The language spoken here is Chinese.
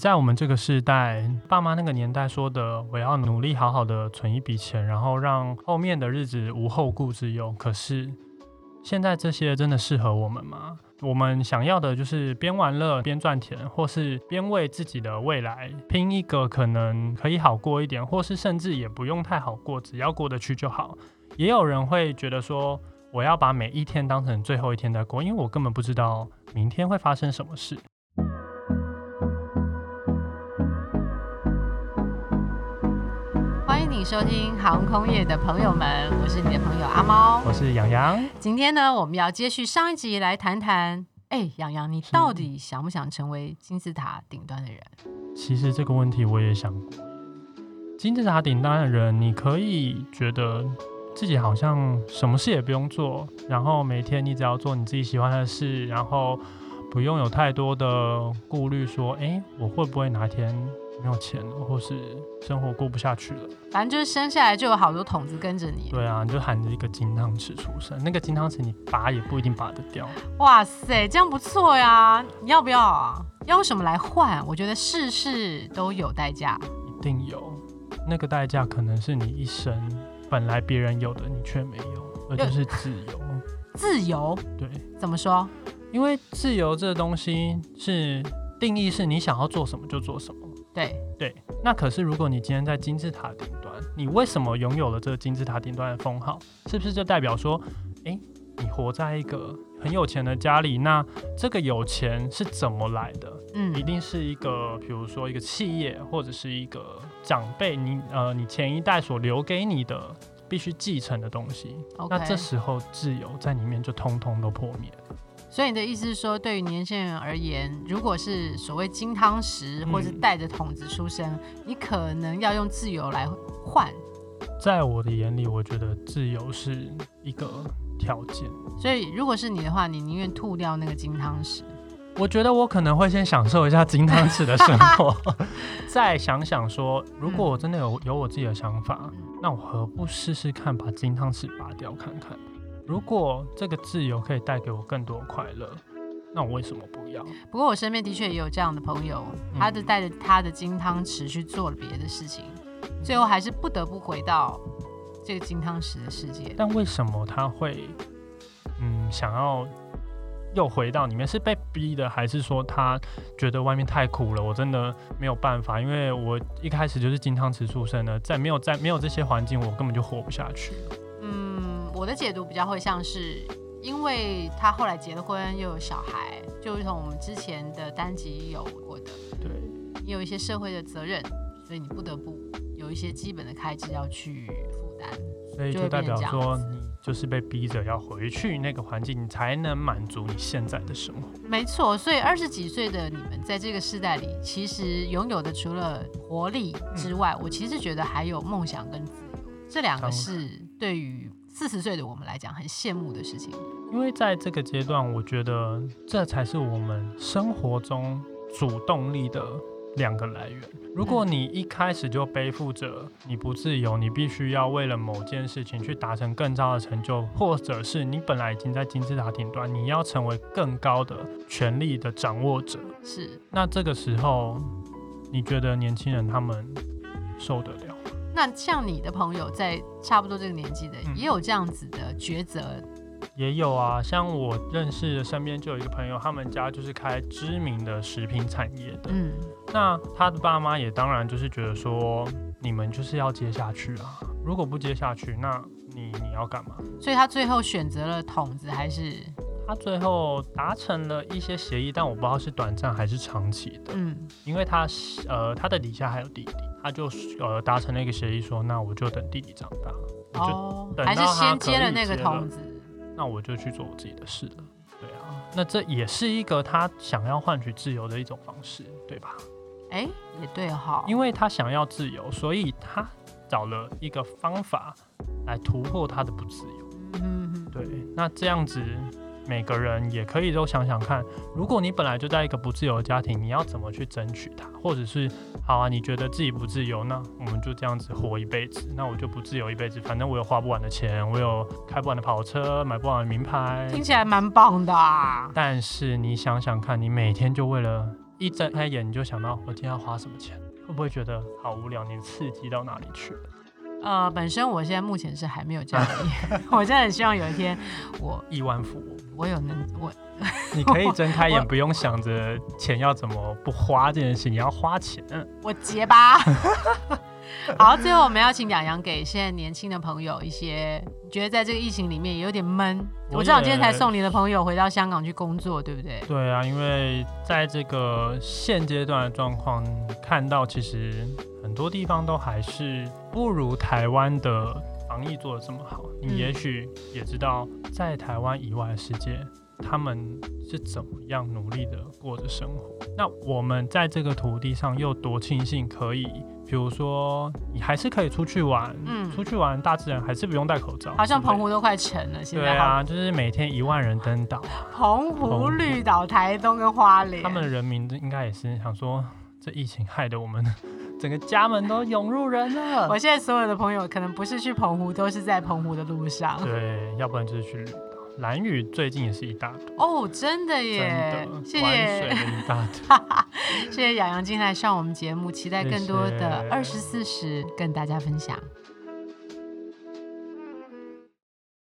在我们这个时代，爸妈那个年代说的，我要努力好好的存一笔钱，然后让后面的日子无后顾之忧。可是现在这些真的适合我们吗？我们想要的就是边玩乐边赚钱，或是边为自己的未来拼一个可能可以好过一点，或是甚至也不用太好过，只要过得去就好。也有人会觉得说，我要把每一天当成最后一天在过，因为我根本不知道明天会发生什么事。你收听航空业的朋友们，我是你的朋友阿猫。我是洋洋，今天呢，我们要接续上一集来谈谈，哎，洋洋，你到底想不想成为金字塔顶端的人？其实这个问题我也想过。金字塔顶端的人，你可以觉得自己好像什么事也不用做，然后每天你只要做你自己喜欢的事，然后不用有太多的顾虑，说，哎，我会不会哪天没有钱了，或是生活过不下去了？反正就是生下来就有好多桶子跟着你。对啊，你就含着一个金汤匙出生，那个金汤匙你拔也不一定拔得掉。哇塞，这样不错呀！你要不要啊？要用什么来换？我觉得事事都有代价。一定有，那个代价可能是你一生本来别人有的你却没有，那就是自由。自由对，怎么说？因为自由这东西是定义是你想要做什么就做什么。对，对，那可是如果你今天在金字塔顶端，你为什么拥有了这个金字塔顶端的封号？是不是就代表说，诶，你活在一个很有钱的家里？那这个有钱是怎么来的？嗯一定是一个，比如说一个企业，或者是一个长辈，你呃，你前一代所留给你的必须继承的东西。那这时候自由在里面就通通都破灭了。所以你的意思是说，对于年轻人而言，如果是所谓金汤匙，或是嗯带着桶子出生，你可能要用自由来换。在我的眼里，我觉得自由是一个条件。所以如果是你的话，你宁愿吐掉那个金汤匙。我觉得我可能会先享受一下金汤匙的生活，再想想说，如果我真的有有我自己的想法，那我何不试试看把金汤匙拔掉看看？如果这个自由可以带给我更多快乐，那我为什么不要？不过我身边的确也有这样的朋友，他就带着他的金汤匙去做了别的事情，最后还是不得不回到这个金汤匙的世界。但为什么他会嗯想要又回到里面？是被逼的，还是说他觉得外面太苦了，我真的没有办法？因为我一开始就是金汤匙出身的，在没有在没有这些环境，我根本就活不下去。嗯，我的解读比较会像是，因为他后来结了婚，又有小孩，就如同我们之前的单集有过的，对。你有一些社会的责任，所以你不得不有一些基本的开支要去负担。所以就就代表说，你就是被逼着要回去那个环境，你才能满足你现在的生活。没错，所以二十几岁的你们在这个时代里，其实拥有的除了活力之外，我其实觉得还有梦想跟自由，这两个是对于四十岁的我们来讲很羡慕的事情。因为在这个阶段，我觉得这才是我们生活中主动力的两个来源。如果你一开始就背负着你不自由，你必须要为了某件事情去达成更高的成就，或者是你本来已经在金字塔顶端，你要成为更高的权力的掌握者，是，那这个时候，你觉得年轻人他们受得了？那像你的朋友在差不多这个年纪的，嗯也有这样子的抉择，也有啊，像我认识的身边就有一个朋友，他们家就是开知名的食品产业的。嗯，那他的爸妈也当然就是觉得说，你们就是要接下去啊，如果不接下去，那你你要干嘛？所以他最后选择了筒子还是他最后达成了一些协议，但我不知道是短暂还是长期的，嗯因为他呃他的底下还有弟弟，他就呃达成了一个协议说，那我就等弟弟长大，我就、还是先接了那个可以接了筒子？那我就去做我自己的事了。对啊，那这也是一个他想要换取自由的一种方式，对吧？哎，也对哈，因为他想要自由，所以他找了一个方法来突破他的不自由。嗯哼对，那这样子每个人也可以都想想看，如果你本来就在一个不自由的家庭，你要怎么去争取它？或者是好啊，你觉得自己不自由，那我们就这样子活一辈子，那我就不自由一辈子，反正我有花不完的钱，我有开不完的跑车，买不完的名牌。听起来蛮棒的、啊。但是你想想看，你每天就为了一睁开眼你就想到我今天要花什么钱，会不会觉得好无聊？你刺激到哪里去了？呃，本身我现在目前是还没有这样的，我真的很希望有一天我 亿万富翁，我有能我你可以睁开眼，不用想着钱要怎么不花这件事，你要花钱。我结巴。好，最后我们要请养羊给现在年轻的朋友一些，觉得在这个疫情里面也有点闷。我我知道你今天才送你的朋友回到香港去工作，对不对？对啊，因为在这个现阶段的状况，看到其实很多地方都还是不如台湾的防疫做的这么好。你嗯也许也知道，在台湾以外的世界，他们是怎么样努力的过着生活。那我们在这个土地上又多庆幸可以，比如说你还是可以出去玩，嗯出去玩大自然还是不用戴口罩，好像澎湖都快沉了，现在对啊，就是每天一万人登岛。澎湖、澎湖绿岛、台东跟花莲，他们的人民应该也是想说，这疫情害得我们整个家门都涌入人了。我现在所有的朋友可能不是去澎湖，都是在澎湖的路上。对，要不然就是去旅岛。蓝屿最近也是一大堆，哦，真的真耶！的，谢玩水谢的一大堆。谢谢 洋洋今天来上我们节目，期待更多的谢谢二十四时跟大家分享。